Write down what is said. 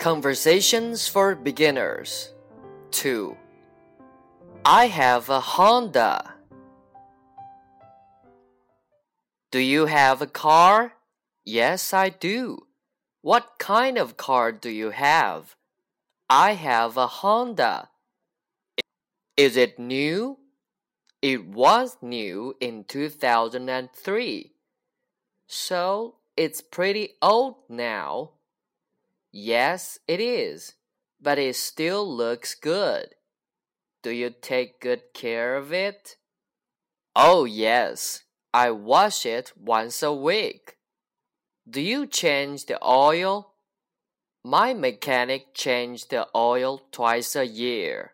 Conversations for Beginners 2. I have a Honda. Do you have a car? Yes, I do. What kind of car do you have? I have a Honda. Is it new? It was new in 2003. So it's pretty old now. Yes, it is, but it still looks good. Do you take good care of it? Oh, yes. I wash it once a week. Do you change the oil? My mechanic changes the oil twice a year.